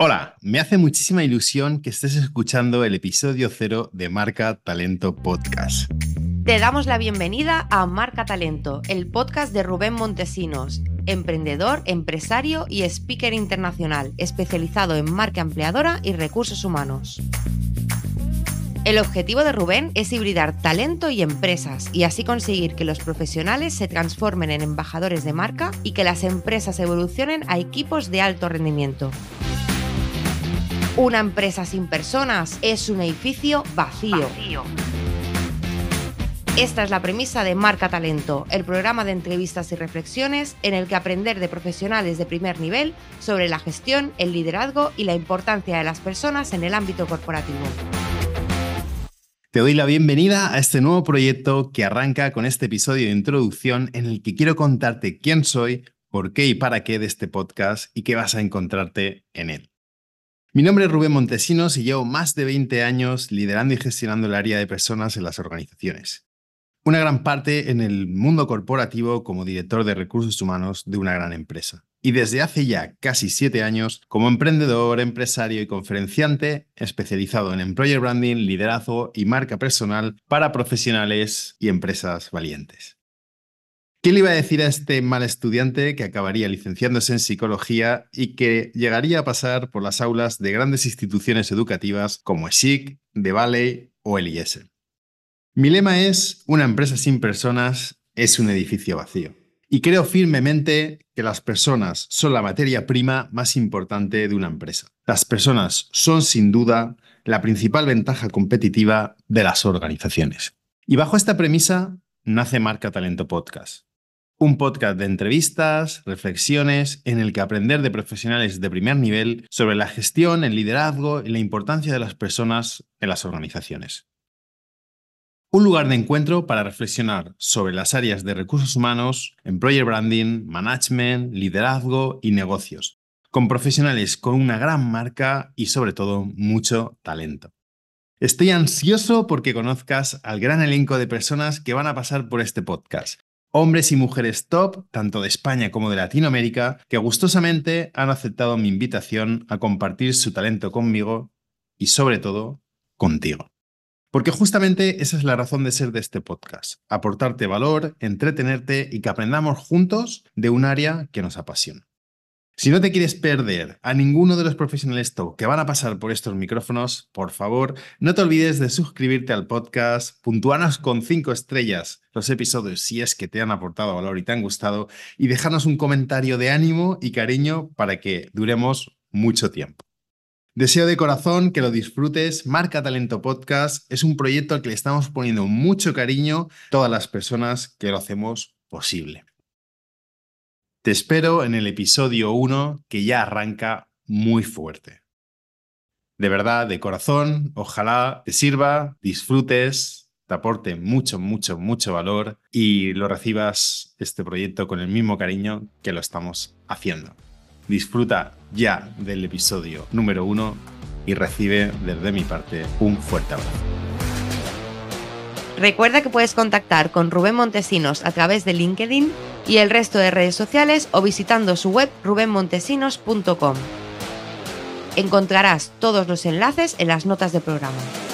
Hola, me hace muchísima ilusión que estés escuchando el episodio cero de Marca Talento Podcast. Te damos la bienvenida a Marca Talento, el podcast de Rubén Montesinos, emprendedor, empresario y speaker internacional, especializado en marca empleadora y recursos humanos. El objetivo de Rubén es hibridar talento y empresas y así conseguir que los profesionales se transformen en embajadores de marca y que las empresas evolucionen a equipos de alto rendimiento. Una empresa sin personas es un edificio vacío. Esta es la premisa de Marca Talento, el programa de entrevistas y reflexiones en el que aprender de profesionales de primer nivel sobre la gestión, el liderazgo y la importancia de las personas en el ámbito corporativo. Te doy la bienvenida a este nuevo proyecto que arranca con este episodio de introducción en el que quiero contarte quién soy, por qué y para qué de este podcast y qué vas a encontrarte en él. Mi nombre es Rubén Montesinos y llevo más de 20 años liderando y gestionando el área de personas en las organizaciones. Una gran parte en el mundo corporativo como director de recursos humanos de una gran empresa. Y desde hace ya casi siete años como emprendedor, empresario y conferenciante especializado en employer branding, liderazgo y marca personal para profesionales y empresas valientes. ¿Qué le iba a decir a este mal estudiante que acabaría licenciándose en psicología y que llegaría a pasar por las aulas de grandes instituciones educativas como ESIC, The Valley o el? Mi lema es, una empresa sin personas es un edificio vacío. Y creo firmemente que las personas son la materia prima más importante de una empresa. Las personas son sin duda la principal ventaja competitiva de las organizaciones. Y bajo esta premisa nace Marca Talento Podcast un podcast de entrevistas, reflexiones, en el que aprender de profesionales de primer nivel sobre la gestión, el liderazgo y la importancia de las personas en las organizaciones. Un lugar de encuentro para reflexionar sobre las áreas de recursos humanos, employer branding, management, liderazgo y negocios, con profesionales con una gran marca y sobre todo mucho talento. Estoy ansioso porque conozcas al gran elenco de personas que van a pasar por este podcast hombres y mujeres top, tanto de España como de Latinoamérica, que gustosamente han aceptado mi invitación a compartir su talento conmigo y sobre todo contigo. Porque justamente esa es la razón de ser de este podcast, aportarte valor, entretenerte y que aprendamos juntos de un área que nos apasiona. Si no te quieres perder a ninguno de los profesionales top que van a pasar por estos micrófonos, por favor, no te olvides de suscribirte al podcast, puntuarnos con cinco estrellas los episodios si es que te han aportado valor y te han gustado, y dejarnos un comentario de ánimo y cariño para que duremos mucho tiempo. Deseo de corazón que lo disfrutes. Marca Talento Podcast es un proyecto al que le estamos poniendo mucho cariño todas las personas que lo hacemos posible. Te espero en el episodio 1 que ya arranca muy fuerte. De verdad, de corazón, ojalá te sirva, disfrutes, te aporte mucho, mucho, mucho valor y lo recibas este proyecto con el mismo cariño que lo estamos haciendo. Disfruta ya del episodio número 1 y recibe desde mi parte un fuerte abrazo. Recuerda que puedes contactar con Rubén Montesinos a través de LinkedIn y el resto de redes sociales o visitando su web rubenmontesinos.com. Encontrarás todos los enlaces en las notas del programa.